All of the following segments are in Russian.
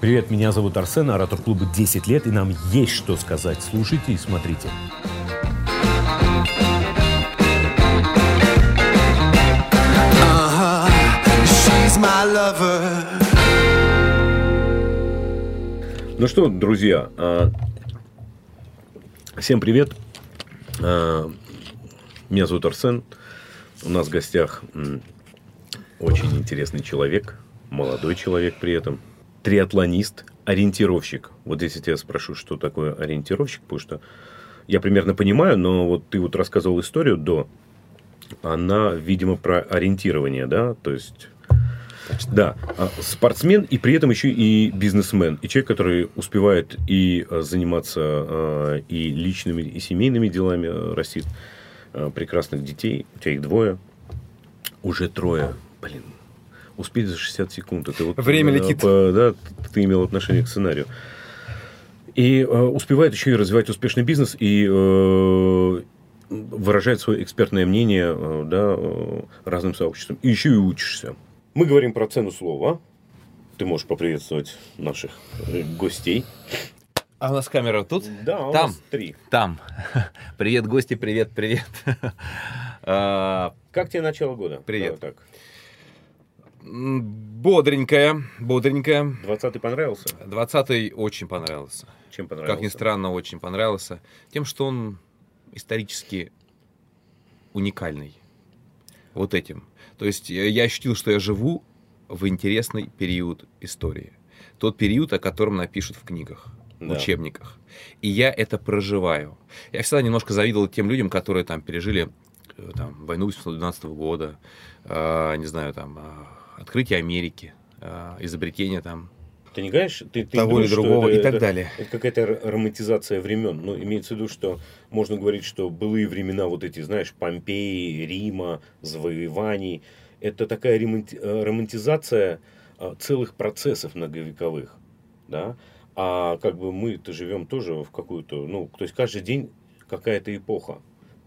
Привет, меня зовут Арсен, оратор клуба 10 лет, и нам есть что сказать. Слушайте и смотрите. Uh-huh. Ну что, друзья, а, всем привет. А, Меня зовут Арсен. У нас в гостях очень интересный человек, молодой человек при этом, триатлонист, ориентировщик. Вот если тебя спрошу, что такое ориентировщик, потому что я примерно понимаю, но вот ты вот рассказывал историю до, она, видимо, про ориентирование, да, то есть да, а, спортсмен и при этом еще и бизнесмен. И человек, который успевает и а, заниматься а, и личными, и семейными делами, растит прекрасных детей. У тебя их двое. Уже трое. Блин, успеть за 60 секунд. Это вот, Время а, летит. по- да, ты имел отношение к сценарию. И э, успевает еще и развивать успешный бизнес и э, выражает свое экспертное мнение э, да, э, разным сообществам. И еще и учишься. Мы говорим про цену слова. Ты можешь поприветствовать наших э, гостей. А у нас камера тут? Да, у Там. нас три. Там. Привет, гости, привет, привет. А, Как тебе начало года? Привет. Давай так. Бодренькая, бодренькая. 20-й понравился? 20-й очень понравился. Чем понравился? Как ни странно, очень понравился. Тем, что он исторически уникальный. Вот этим. То есть я ощутил, что я живу в интересный период истории. Тот период, о котором напишут в книгах, в Да. учебниках. И я это проживаю. Я всегда немножко завидовал тем людям, которые там пережили э, там, войну 1812 года, э, не знаю, там, э, открытие Америки, э, изобретение там Ты не говоришь, ты, ты того думаешь, или другого это- и так это- далее. Это какая-то романтизация времен. Ну, имеется в виду, что можно говорить, что былые времена, вот эти, знаешь, Помпеи, Рима, завоеваний, это такая э, романтизация э, целых процессов многовековых, да, а как бы мы-то живем тоже в какую-то, ну, то есть каждый день какая-то эпоха.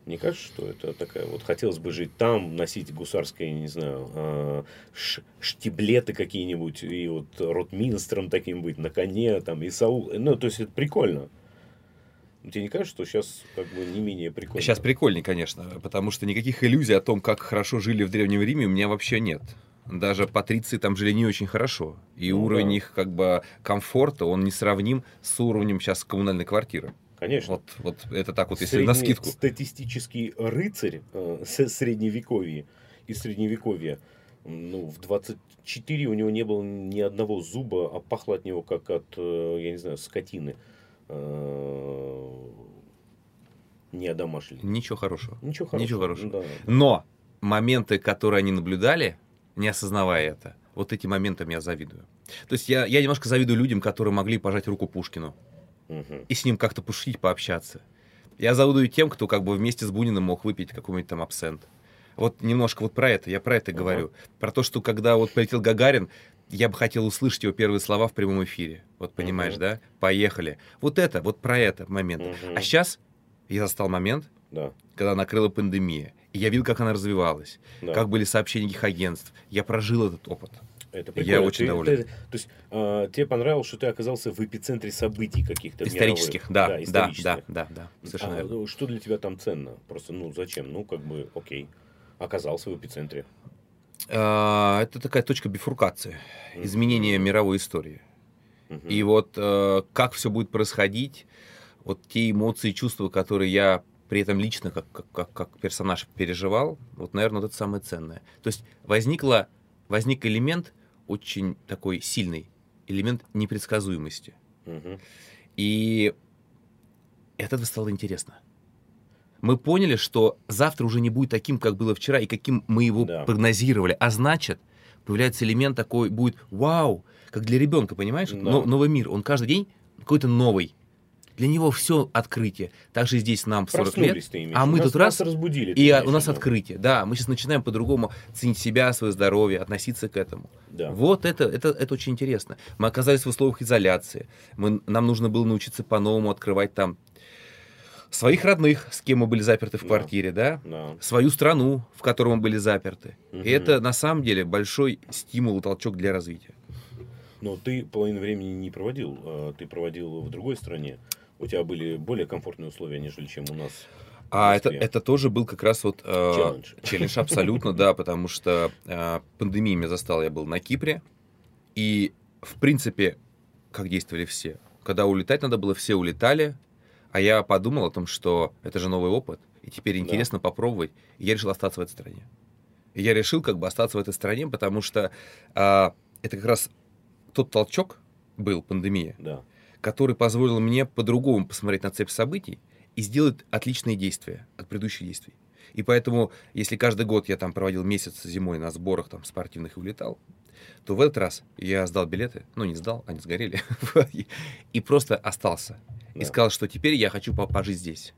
Мне кажется, что это такая вот хотелось бы жить там, носить гусарские, не знаю, ш- штиблеты какие-нибудь, и вот ротминстром таким быть, на коне, там, и Саул. Ну, то есть это прикольно. Но Тебе не кажется, что сейчас как бы не менее прикольно? Сейчас прикольнее, конечно, потому что никаких иллюзий о том, как хорошо жили в Древнем Риме, у меня вообще нет. Даже патриции там жили не очень хорошо. И Ну уровень да. их как бы комфорта, он несравним с уровнем сейчас коммунальной квартиры. Конечно. Вот, вот это так вот, если Средний на скидку. Статистический рыцарь э, с средневековья и средневековья, ну, в 24 у него не было ни одного зуба, а пахло от него как от, э, я не знаю, скотины. Э, Не одомашили. Ничего хорошего. Ничего хорошего. Ничего хорошего. Да. Но моменты, которые они наблюдали, не осознавая это, вот эти моментам я завидую. То есть я, я немножко завидую людям, которые могли пожать руку Пушкину И с ним как-то пошутить, пообщаться. Я завидую тем, кто как бы вместе с Буниным мог выпить какой-нибудь там абсент. Вот немножко вот про это, я про это Ага. говорю. Про то, что когда вот полетел Гагарин, я бы хотел услышать его первые слова в прямом эфире. Вот понимаешь, Мгм. да? Поехали. Вот это, вот про это момент. Мгм. А сейчас я застал момент, Да. когда накрыла пандемия. И я видел, как она развивалась, да. как были сообщения их агентств. Я прожил этот опыт. Это Я прикольно. очень Ты- доволен. ты- то есть а, тебе понравилось, что ты оказался в эпицентре событий каких-то Исторических, мировых. да, да, да, исторических. да, да, совершенно А, верно. что для тебя там ценно? Просто, ну, зачем? Ну, как бы, окей. Оказался в эпицентре. А, Это такая точка бифуркации, Мгм. изменения мировой истории. Мгм. И вот э, как все будет происходить, вот те эмоции чувства, которые я при этом лично как, как, как, как персонаж переживал, вот, наверное, вот это самое ценное. То есть возникла, возник элемент очень такой сильный, элемент непредсказуемости. Мгм. И от этого стало интересно. Мы поняли, что завтра уже не будет таким, как было вчера, и каким мы его Да. прогнозировали. А значит, появляется элемент такой, будет вау, как для ребенка, понимаешь? Да. Но- новый мир. Он каждый день какой-то новый. Для него все открытие. Также здесь нам в 40 лет. А мы Нас- тут раз, разбудили. И у нас открытие. Да, мы сейчас начинаем по-другому ценить себя, свое здоровье, относиться к этому. Да. Вот это, это, это очень интересно. Мы оказались в условиях изоляции. Мы, нам нужно было научиться по-новому открывать там своих родных, с кем мы были заперты в Да. квартире, да, Да. свою страну, в которой мы были заперты. Мгм. И это на самом деле большой стимул и толчок для развития. Но ты половину времени не проводил, а ты проводил в другой стране. У тебя были более комфортные условия, нежели чем у нас. А это, это тоже был как раз вот... э, Челлендж. Челлендж, абсолютно, да, потому что э, пандемия меня застала, я был на Кипре, и, в принципе, как действовали все. Когда улетать надо было, все улетали, а я подумал о том, что это же новый опыт, и теперь Да. интересно попробовать, и я решил остаться в этой стране. И я решил как бы остаться в этой стране, потому что а, это как раз тот толчок был, пандемия, Да. Который позволил мне по-другому посмотреть на цепь событий и сделать отличные действия от предыдущих действий. И поэтому, если каждый год я там проводил месяц зимой на сборах там спортивных и улетал, то в этот раз я сдал билеты, ну не сдал, они сгорели, и- просто остался. И сказал, что теперь я хочу по- пожить здесь.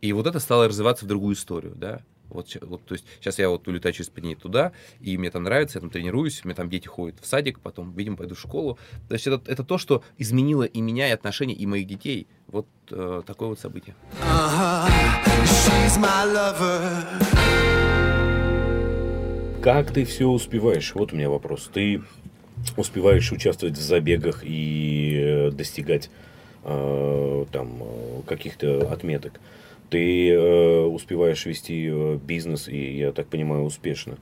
И вот это стало развиваться в другую историю, да. Вот, вот, то есть сейчас я вот улетаю через пять дней туда, и мне там нравится, я там тренируюсь, у меня там дети ходят в садик, потом, видимо, пойду в школу. То есть это, это то, что изменило и меня, и отношения, и моих детей. Вот э, такое вот событие. Uh-huh. Как ты все успеваешь? Вот у меня вопрос. Ты успеваешь участвовать в забегах и э, достигать э, там э, каких-то отметок. Ты э, успеваешь вести э, бизнес, и я так понимаю, успешно.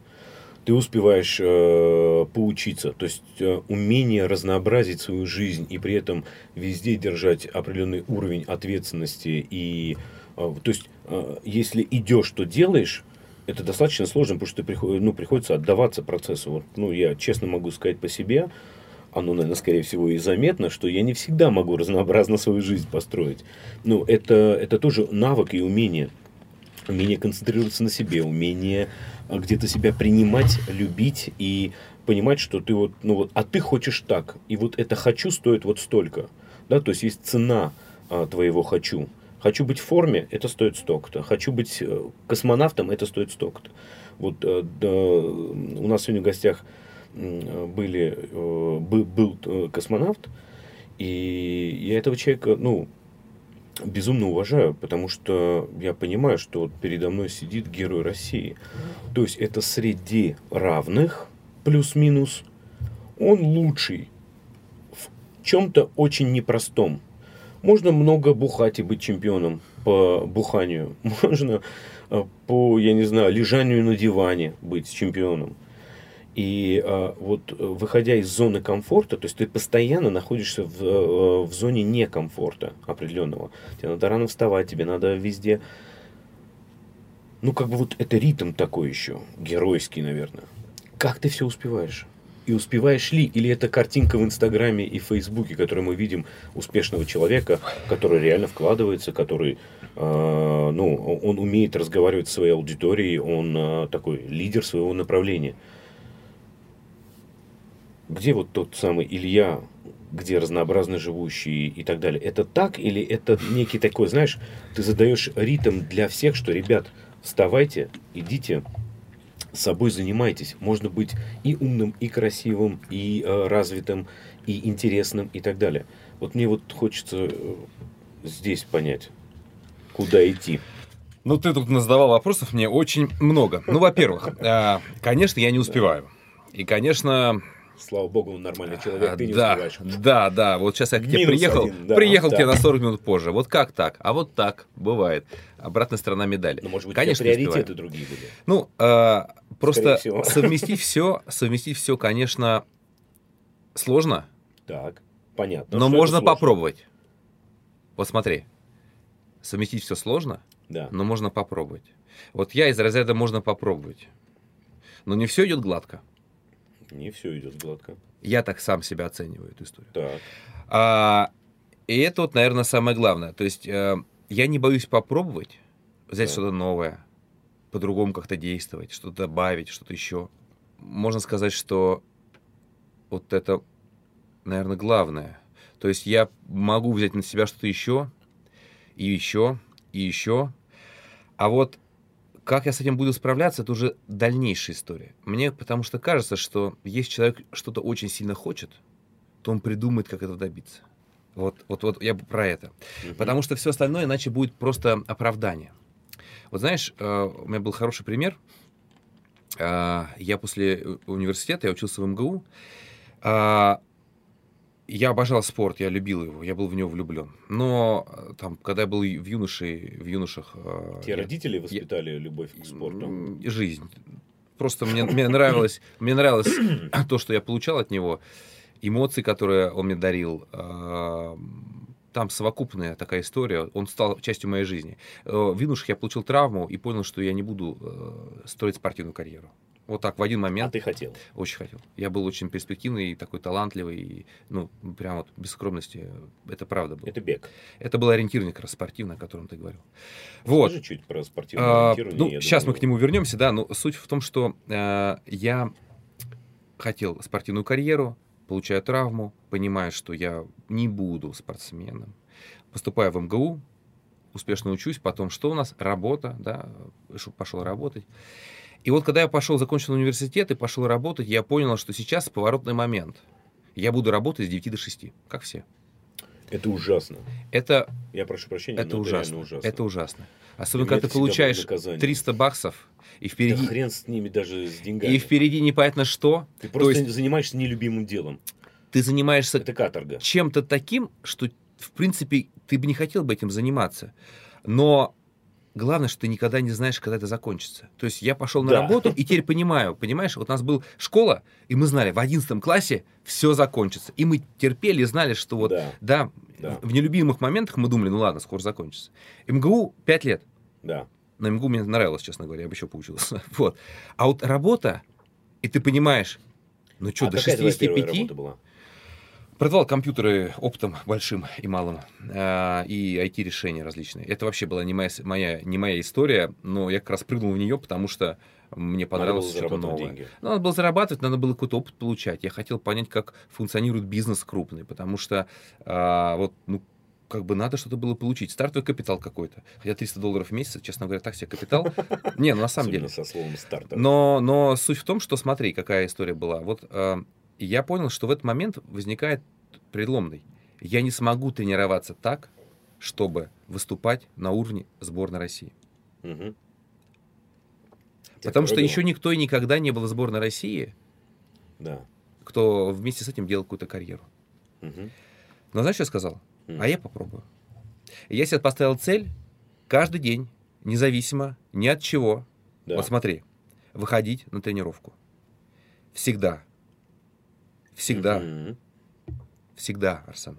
Ты успеваешь э, поучиться, то есть э, умение разнообразить свою жизнь и при этом везде держать определенный уровень ответственности и э, то есть э, если идешь, то делаешь, это достаточно сложно, потому что ты приход- ну, приходится отдаваться процессу. Вот, ну, я честно могу сказать по себе, оно, наверное, скорее всего и заметно, что я не всегда могу разнообразно свою жизнь построить. Ну, это, это тоже навык и умение. Умение концентрироваться на себе, умение а, где-то себя принимать, любить и понимать, что ты вот, ну вот, а ты хочешь так, и вот это хочу стоит вот столько, да, то есть есть цена а, твоего хочу. Хочу быть в форме, это стоит столько-то. Хочу быть э, космонавтом, это стоит столько-то. Вот э, да, у нас сегодня в гостях были, э, был, э, космонавт, и я этого человека, ну, безумно уважаю, потому что я понимаю, что вот передо мной сидит герой России. То есть это среди равных, плюс-минус, он лучший в чем-то очень непростом. Можно много бухать и быть чемпионом по буханию. Можно э, по, я не знаю, лежанию на диване быть чемпионом. И а, вот э, выходя из зоны комфорта, то есть ты постоянно находишься в, э, в зоне некомфорта определенного. Тебе надо рано вставать, тебе надо везде... Ну, как бы вот это ритм такой еще, геройский, наверное. Как ты все успеваешь? И успеваешь ли? Или это картинка в Инстаграме и Фейсбуке, которую мы видим успешного человека, который реально вкладывается, который, э, ну, он умеет разговаривать с своей аудиторией, он э, такой лидер своего направления. Где вот тот самый Илья, где разнообразно живущий и так далее? Это так или это некий такой, знаешь, ты задаешь ритм для всех, что, ребят, вставайте, идите, собой занимайтесь. Можно быть и умным, и красивым, и э, развитым, и интересным, и так далее. Вот мне вот хочется э, здесь понять, куда идти. Ну, ты тут задавал вопросов мне очень много. Ну, во-первых, э, конечно, я не успеваю. И, конечно, Слава богу, он нормальный человек, А, ты не да, успеваешь. да, да. Вот сейчас я к тебе Минус приехал, один, да, приехал к да. тебе на 40 минут позже. Вот как так? А вот так бывает. Обратная сторона медали. Ну, может быть, Конечно, приоритеты другие были. Ну, э, просто совместить все, совместить все, конечно, сложно, Так, понятно. но можно попробовать. Вот смотри, совместить все сложно, Да. но можно попробовать. Вот я из разряда можно попробовать. Но не все идет гладко. Не все идет гладко. Я так сам себя оцениваю эту историю. Так. А, и это вот, наверное, самое главное. То есть э, я не боюсь попробовать, взять Да. что-то новое, по-другому как-то действовать, что-то добавить, что-то еще. Можно сказать, что вот это, наверное, главное. То есть я могу взять на себя что-то еще, и еще, и еще. А вот как я с этим буду справляться, это уже дальнейшая история. Мне потому что кажется, что если человек что-то очень сильно хочет, то он придумает, как этого добиться. Вот, вот, вот я про это. Мгм. Потому что все остальное иначе будет просто оправдание. Вот знаешь, э, у меня был хороший пример. Э, Я после э, университета, я учился в МГУ, А, я обожал спорт, я любил его, я был в него влюблен. Но э, там, когда я был в юноше, в юношах... э, Те я- родители воспитали любовь к спорту. Жизнь. Просто мне, мне нравилось, мне нравилось то, что я получал от него, эмоции, которые он мне дарил. Там совокупная такая история. Он стал частью моей жизни. Э, В юношах я получил травму и понял, что я не буду строить спортивную карьеру. Вот так, в один А момент ты хотел. очень хотел. Я был очень перспективный и такой талантливый, и, ну, прям вот без скромности, это правда было. Это бег. Это было ориентирование как раз спортивное, о котором ты говорил. Вот. Скажи чуть про спортивное А, ориентирование. ну, сейчас мы думаю, к нему вернемся, да, но суть в том, что э, я хотел спортивную карьеру, получаю травму, понимаю, что я не буду спортсменом, поступаю в МГУ, успешно учусь, потом что у нас? Работа, да, ш- пошел работать. И вот когда я пошел, закончил университет и пошел работать, я понял, что сейчас поворотный момент. Я буду работать с 9 до 6, как все. Это ужасно. Это Я прошу прощения, это но ужасно. это ужасно. Это ужасно. Особенно, когда ты получаешь наказание. 300 баксов, и Да впереди, хрен с ними даже с деньгами. и впереди непонятно что. Ты То просто есть занимаешься нелюбимым делом. ты занимаешься Это каторга. чем-то таким, что, в принципе, ты бы не хотел бы этим заниматься. Но главное, что ты никогда не знаешь, когда это закончится. То есть я пошел на Да. работу и теперь понимаю, понимаешь, вот у нас была школа, и мы знали, в 11 классе все закончится. И мы терпели и знали, что вот, Да. да, Да. в нелюбимых моментах мы думали, ну ладно, скоро закончится. МГУ 5 лет. Да. На МГУ мне нравилось, честно говоря, я бы еще поучился. Вот. А вот работа, и ты понимаешь, ну что, а до какая твоя первая 65 работа была? Продавал компьютеры оптом большим и малым, а, и IT-решения различные. Это вообще была не моя, моя, не моя история, но я как раз прыгнул в нее, потому что мне понравилось что-то новое. деньги. Ну, Надо было зарабатывать, надо было какой-то опыт получать. Я хотел понять, как функционирует бизнес крупный, потому что а, вот, ну, как бы надо что-то было получить. Стартовый капитал какой-то. Хотя 300 долларов в месяц, честно говоря, так себе капитал. Не, ну на самом деле. со словом стартер. Но, но суть в том, что смотри, какая история была. Вот э, я понял, что в этот момент возникает предломный. Я не смогу тренироваться так, чтобы выступать на уровне сборной России. Мгм. Потому что еще никто и никогда не был в сборной России, Да. кто вместе с этим делал какую-то карьеру. Мгм. Но знаешь, что я сказал? М. А я попробую. И я себе поставил цель каждый день, независимо ни от чего, Да. Вот смотри, выходить на тренировку. Всегда. Всегда. Мгм. Всегда, Арсен.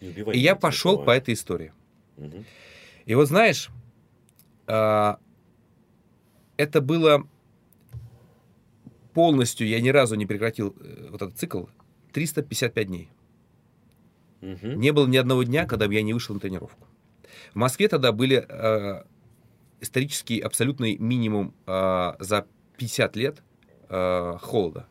И я меня этими пошел по этой истории. Мгм. И вот знаешь, а, это было полностью, я ни разу не прекратил э, вот этот цикл, 355 дней. Мгм. Не было ни одного дня, когда бы я не вышел на тренировку. В Москве тогда были э, исторический абсолютный минимум э, за 50 лет э, холода.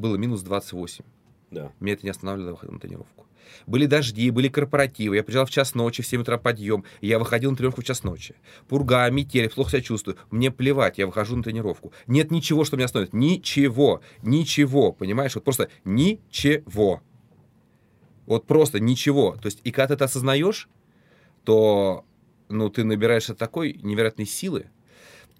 Было минус 28. Да. Меня это не останавливало выхода на тренировку. Были дожди, были корпоративы. Я приезжал в час ночи, в 7 утра подъем. Я выходил на тренировку в час ночи. Пурга, метель, плохо себя чувствую. Мне плевать, я выхожу на тренировку. Нет ничего, что меня остановит. Ничего. Ничего. Понимаешь? Вот просто ничего. Вот просто ничего. То есть, и когда ты это осознаешь, то ну, ты набираешься такой невероятной силы.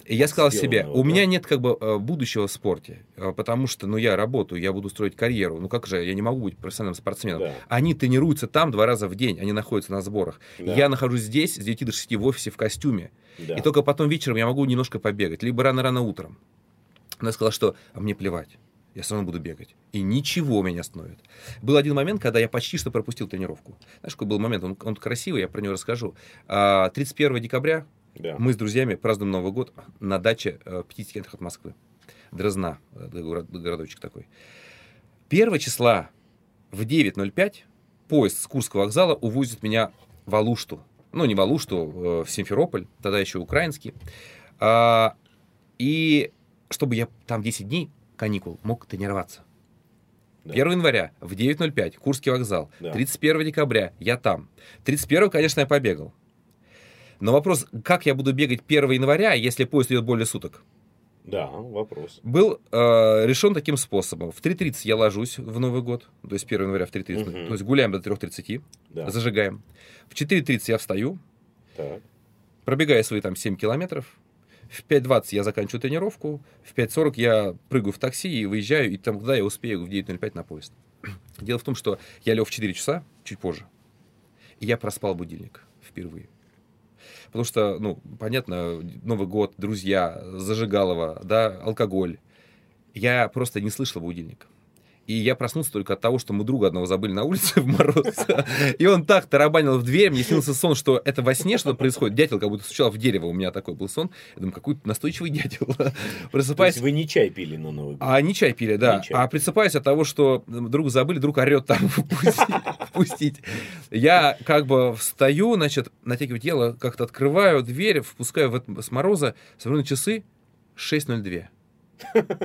И я сказал себе, у меня да. нет как бы э, будущего в спорте, э, потому что, ну, я работаю, я буду строить карьеру. Ну, как же, я не могу быть профессиональным спортсменом. Да. Они тренируются там два раза в день, они находятся на сборах. Да. Я нахожусь здесь с 9 до 6 в офисе в костюме. Да. И только потом вечером я могу немножко побегать, либо рано-рано утром. Она сказала, что а мне плевать, я все равно буду бегать. И ничего меня не остановит. Был один момент, когда я почти что пропустил тренировку. Знаешь, какой был момент? Он, он красивый, я про него расскажу. А, 31 декабря Да. мы с друзьями празднуем Новый год на даче э, в 50 километрах от Москвы. Дрозна, э, город- городочек такой. 1 числа в 9.05 поезд с Курского вокзала увозит меня в Алушту. Ну, не в Алушту, э, в Симферополь, тогда еще украинский. А, и чтобы я там 10 дней каникул мог тренироваться. Да. 1 января в 9.05 Курский вокзал. Да. 31 декабря я там. 31, конечно, я побегал. Но вопрос, как я буду бегать 1 января, если поезд идет более суток, Да, вопрос. был э, решен таким способом. В 3.30 я ложусь в Новый год, то есть 1 января в 3.30, Мгм. то есть гуляем до 3.30, Да. зажигаем. В 4.30 я встаю, Так. пробегаю свои там 7 километров, в 5.20 я заканчиваю тренировку, в 5.40 я прыгаю в такси и выезжаю, и там, куда я успею в 9.05 на поезд. Дело в том, что я лег в 4 часа, чуть позже, и я проспал будильник впервые. Потому что, ну, понятно, Новый год, друзья, зажигалово, да, алкоголь. Я просто не слышал будильника. И я проснулся только от того, что мы друга одного забыли на улице в мороз. И он так тарабанил в дверь, мне снился сон, что это во сне что-то происходит. Дятел как будто стучал в дерево, у меня такой был сон. Я думаю, какой настойчивый дятел. Просыпаюсь. вы не чай пили на Новый год? А не чай пили, да. Чай. А присыпаюсь от того, что друг забыли, друг орет там впустить. Я как бы встаю, значит, натягиваю тело, как-то открываю дверь, впускаю в с мороза, смотрю на часы 6.02.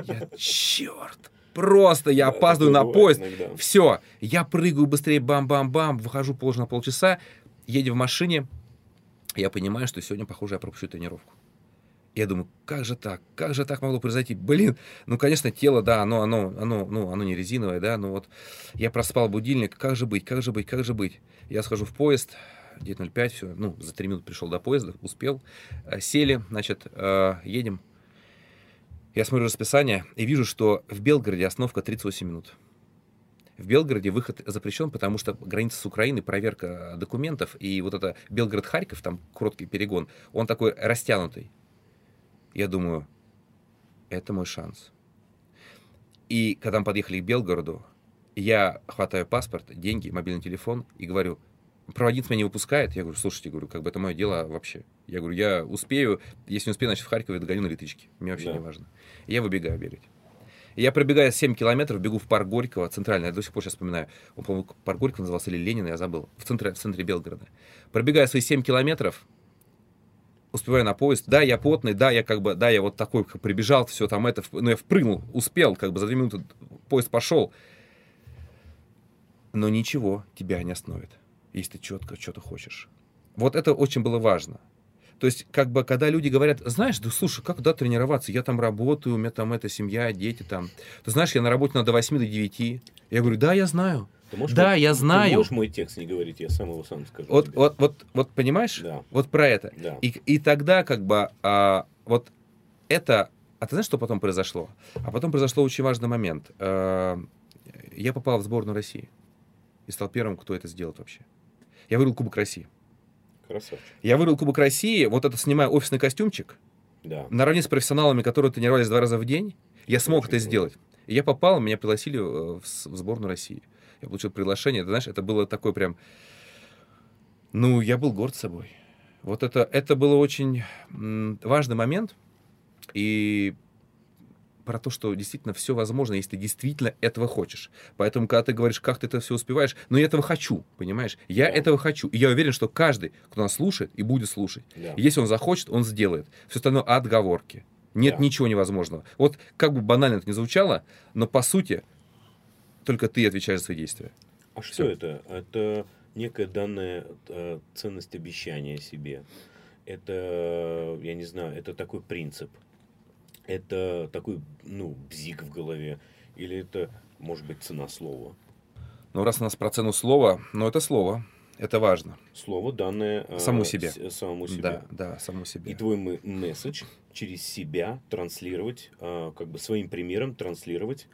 Я, черт, просто я Да, опаздываю такое на поезд. иногда. Все, я прыгаю быстрее, бам-бам-бам, выхожу положено на полчаса, едем в машине, я понимаю, что сегодня, похоже, я пропущу тренировку. Я думаю, как же так? Как же так могло произойти? Блин, ну, конечно, тело, да, оно, оно, оно, ну, оно не резиновое, да, ну вот я проспал будильник, как же быть, как же быть, как же быть? Я схожу в поезд, 9.05, все, ну, за три минуты пришел до поезда, успел, Э, сели, значит, э, едем. Я смотрю расписание и вижу, что в Белгороде остановка 38 минут. В Белгороде выход запрещен, потому что граница с Украиной, проверка документов, и вот это Белгород-Харьков, там короткий перегон, он такой растянутый. Я думаю, это мой шанс. И когда мы подъехали к Белгороду, я хватаю паспорт, деньги, мобильный телефон и говорю, проводница меня не выпускает. Я говорю, слушайте, говорю, как бы это мое дело вообще. Я говорю, я успею, если не успею, значит, в Харькове догоню на электричке. Мне вообще Да. не важно. И я выбегаю бегать. И я пробегаю 7 километров, бегу в парк Горького, центральный, я до сих пор сейчас вспоминаю. Он, по-моему, парк Горького назывался или Ленина, я забыл. В центре, в центре Белгорода. Пробегаю свои 7 километров, успеваю на поезд. Да, я потный, да, я как бы, да, я вот такой как прибежал, все там это, ну, я впрыгнул, успел, как бы за 2 минуты поезд пошел. Но ничего тебя не остановит, если ты четко что-то хочешь. Вот это очень было важно. То есть, как бы, когда люди говорят, знаешь, да слушай, как да тренироваться? Я там работаю, у меня там это семья, дети там. Ты знаешь, я на работе надо до 8 до 9. Я говорю, да, я знаю. Ты можешь Да, мой- я ты знаю. можешь мой текст не говорить, я сам его сам скажу. Вот, тебе. вот, вот, вот, понимаешь? Да. Вот про это. Да. И, и тогда, как бы, а, вот это... А ты знаешь, что потом произошло? А потом произошло очень важный момент. А, я попал в сборную России. И стал первым, кто это сделает вообще. Я выиграл Кубок России. Красавчик. Я выиграл Кубок России, вот это снимая офисный костюмчик, Да. наравне с профессионалами, которые тренировались два раза в день, я смог очень это круто. сделать. И я попал, меня пригласили э, в, в сборную России. Я получил приглашение. Ты знаешь, это было такое прям... Ну, я был горд собой. Вот это, это было очень важный момент. И про то, что действительно все возможно, если ты действительно этого хочешь. Поэтому, когда ты говоришь, как ты это все успеваешь, ну, я этого хочу, понимаешь? Я Да. этого хочу. И я уверен, что каждый, кто нас слушает и будет слушать, Да. если он захочет, он сделает. Все остальное отговорки. Нет Да. ничего невозможного. Вот как бы банально это ни звучало, но по сути только ты отвечаешь за свои действия. А что Всё. это? Это некая данная э, ценность обещания себе. Это, я не знаю, это такой принцип. Это такой, ну, бзик в голове. Или это, может быть, цена слова. Но раз у нас про цену слова, ну это слово, это важно. Слово, данное э, Саму себе. с- самому себе. Да, да, само себе. И твой месседж через себя транслировать, э, как бы своим примером транслировать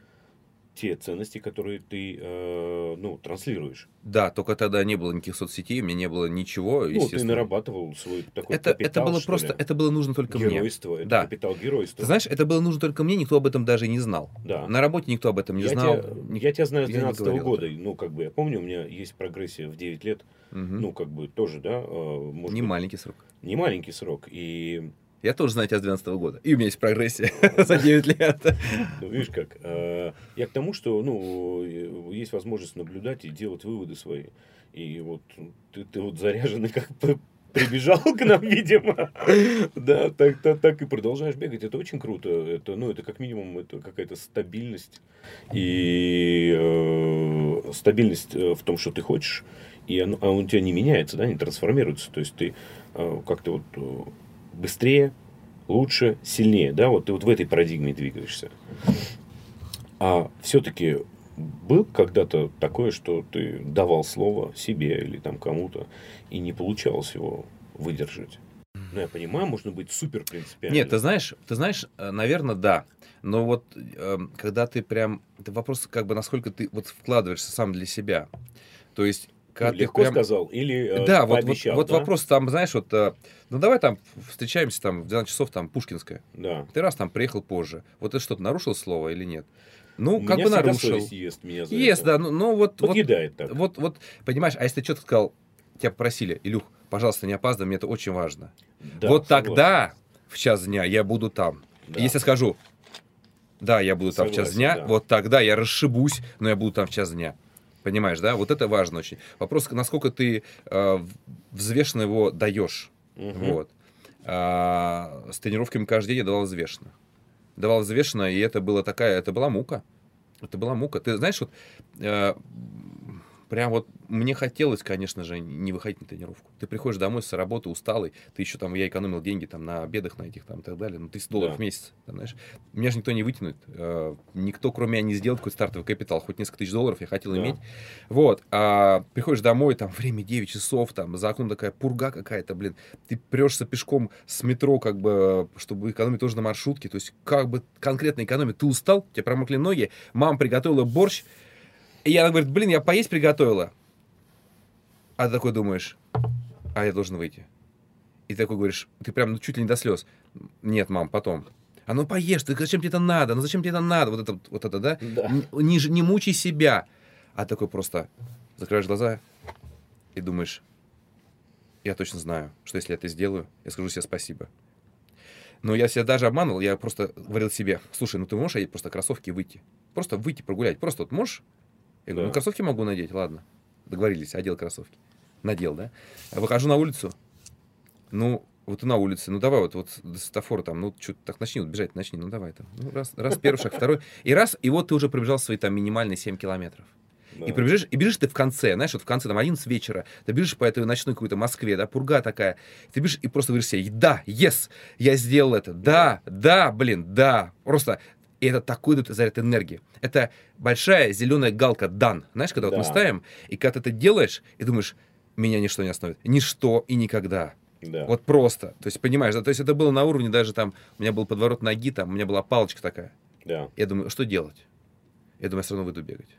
те ценности, которые ты, э, ну, транслируешь. Да, только тогда не было никаких соцсетей, у меня не было ничего, Ну, ты нарабатывал свой такой это, это капитал, было что просто, ли. это было нужно только мне. геройство, это Да. капитал геройства. Ты знаешь, это было нужно только мне, никто об этом даже не знал. Да. На работе никто об этом не я, знал. тебя, Ник- я тебя знаю с я не 12 говорил года. это. Ну, как бы, я помню, у меня есть прогрессия в 9 лет. Мгм. Ну, как бы, тоже, да, э, может не быть, маленький срок. не маленький срок. И, Я тоже знаю тебя с 12 года. И у меня есть прогрессия за 9 лет. ну, видишь как, э, я к тому, что, ну, э, есть возможность наблюдать и делать выводы свои. И вот ты, ты вот заряженный как прибежал к нам, видимо. Да, так, так, так и продолжаешь бегать. Это очень круто. Это, ну, это как минимум это какая-то стабильность. И э, стабильность э, в том, что ты хочешь. И оно, а он у тебя не меняется, да, не трансформируется. То есть ты э, как-то вот быстрее, лучше, сильнее. Да, вот ты вот в этой парадигме двигаешься. А все-таки был когда-то такое, что ты давал слово себе или там кому-то, и не получалось его выдержать. Ну, я понимаю, можно быть супер принципиальным. Нет, ты знаешь, ты знаешь, наверное, да. Но вот э, когда ты прям, это вопрос как бы насколько ты вот вкладываешься сам для себя. То есть когда ты легко прям- сказал или э, Да, вот, вот, пообещал, вот да? вопрос там, знаешь, вот, э, ну давай там встречаемся там в 12 часов там Пушкинская. Да. Ты раз там приехал позже. Вот это что-то нарушил слово или нет? Ну, Меня как бы нарушил. ест меня за это. да, ну, ну вот, вот, Подъедает так. вот, вот, понимаешь, а если ты что-то сказал, тебя попросили, Илюх, пожалуйста, не опаздывай, мне это очень важно. Да, вот согласен. тогда в час дня я буду там. Да. Если скажу, да, я буду там в час Согласен, дня, да. вот тогда я расшибусь, но я буду там в час дня. Понимаешь, да? Вот это важно очень. Вопрос, насколько ты э, взвешенно его даешь. Мгм. Вот. А, с тренировками каждый день я давал взвешенно. Давал взвешенно, и это была такая, это была мука. Это была мука. Ты знаешь, вот э, прям вот мне хотелось, конечно же, не выходить на тренировку. Ты приходишь домой с работы усталый, ты еще там, я экономил деньги там на обедах на этих там и так далее, ну 300 долларов Да. в месяц, там, знаешь. Меня же никто не вытянет, э, никто кроме меня не сделает какой-то стартовый капитал, хоть несколько тысяч долларов я хотел Да. иметь. Вот, а приходишь домой, там время 9 часов, там за окном такая пурга какая-то, блин, ты прешься пешком с метро, как бы, чтобы экономить тоже на маршрутке, то есть как бы конкретно экономить, ты устал, у тебя промокли ноги, мама приготовила борщ, и она говорит, блин, я поесть приготовила. А ты такой думаешь, а я должен выйти. И ты такой говоришь, ты прям ну, чуть ли не до слез. Нет, мам, потом. А ну поешь, ты зачем тебе это надо? Ну зачем тебе это надо? Вот это, вот это, да? Да. Не, не мучай себя. А такой просто закрываешь глаза и думаешь, я точно знаю, что если я это сделаю, я скажу себе спасибо. Но я себя даже обманывал, я просто говорил себе, слушай, ну ты можешь одеть просто кроссовки и выйти? Просто выйти прогулять, просто вот можешь? Я говорю, Да. ну кроссовки могу надеть, ладно. Договорились, одел кроссовки. Надел, да? Выхожу на улицу, ну, вот ты на улице, ну давай вот, вот до светофора там, ну что так начни, вот бежать начни, ну давай там. Ну, раз, раз первый шаг, второй. И раз, и вот ты уже пробежал свои там минимальные 7 километров. Да. И пробежишь, и бежишь ты в конце, знаешь, вот в конце, там, 11 вечера, ты бежишь по этой ночной какой-то Москве, да, пурга такая, ты бежишь и просто говоришь себе, да, yes, я сделал это, да, да, блин, да, просто, и это такой дает заряд энергии. Это большая зеленая галка дан, знаешь, когда вот мы Да. ставим, и когда ты это делаешь, и думаешь, меня ничто не остановит, ничто и никогда. Да. Вот просто, то есть, понимаешь, да, то есть это было на уровне даже там, у меня был подворот ноги, там, у меня была палочка такая, Да. я думаю, что делать? Я думаю, я все равно выйду бегать.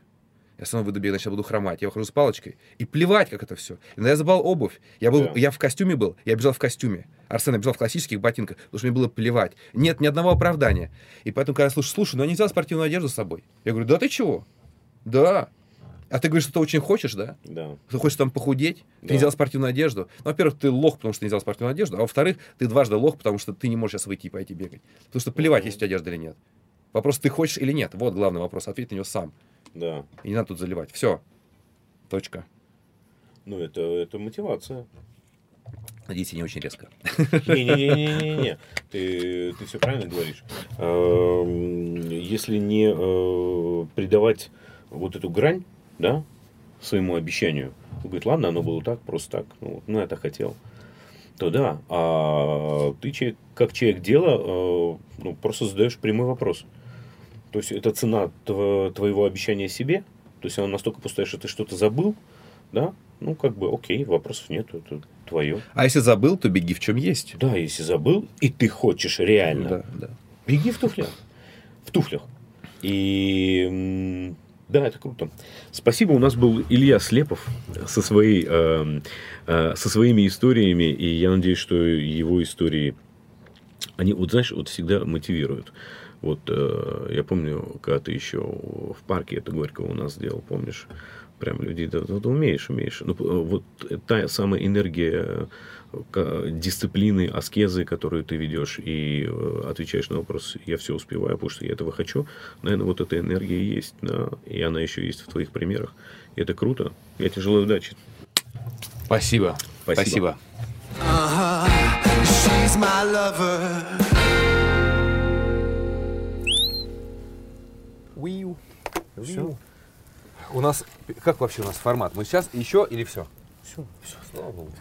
Я все равно выйду бегать, значит, я буду хромать. Я выхожу с палочкой. И плевать, как это все. Иногда я забыл обувь. Я, был, Да. я в костюме был, я бежал в костюме. Арсен я бежал в классических ботинках, потому что мне было плевать. Нет ни одного оправдания. И поэтому, когда я слушаю, слушай, ну я не взял спортивную одежду с собой. Я говорю, да ты чего? Да. А ты говоришь, что ты очень хочешь, да? Да. Ты хочешь там похудеть, ты Да. не взял спортивную одежду. Ну, во-первых, ты лох, потому что ты не взял спортивную одежду, а во-вторых, ты дважды лох, потому что ты не можешь сейчас выйти и пойти бегать. Потому что плевать, Мгм. есть у тебя одежда или нет. Вопрос, ты хочешь или нет. Вот главный вопрос. Ответь на него сам. Да. И не надо тут заливать. Все. Точка. Ну, это, это мотивация. Надеюсь, не очень резко. Не-не-не-не-не. Ты, ты все правильно говоришь. Эм, Если не э, придавать вот эту грань, да, своему обещанию, говорит, ладно, оно было так, просто так, ну, ну я так хотел, то да. А ты человек, как человек дела, э, ну, просто задаешь прямой вопрос. То есть, это цена тво- твоего обещания себе, то есть, оно настолько пустая, что ты что-то забыл, да, ну, как бы, окей, вопросов нет, это твое. А если забыл, то беги в чем есть. Да, если забыл, и ты хочешь реально, Да, да. беги в туфлях. В туфлях. И да, это круто. Спасибо, у нас был Илья Слепов со, своей, эм, э, со своими историями, и я надеюсь, что его истории, они, вот знаешь, вот всегда мотивируют. Вот э, я помню, когда ты еще в парке это Горького у нас сделал, помнишь? Прям люди, да, да, да, умеешь, умеешь. Ну, п- вот та самая энергия э, дисциплины, аскезы, которую ты ведешь и э, отвечаешь на вопрос, я все успеваю, потому что я этого хочу. Наверное, вот эта энергия есть, да, и она еще есть в твоих примерах. И это круто. Я тебе желаю удачи. Спасибо. Спасибо. Uh-huh. She's my lover. Все. У нас, как вообще у нас формат? Мы сейчас еще или все? Все, все, слава богу.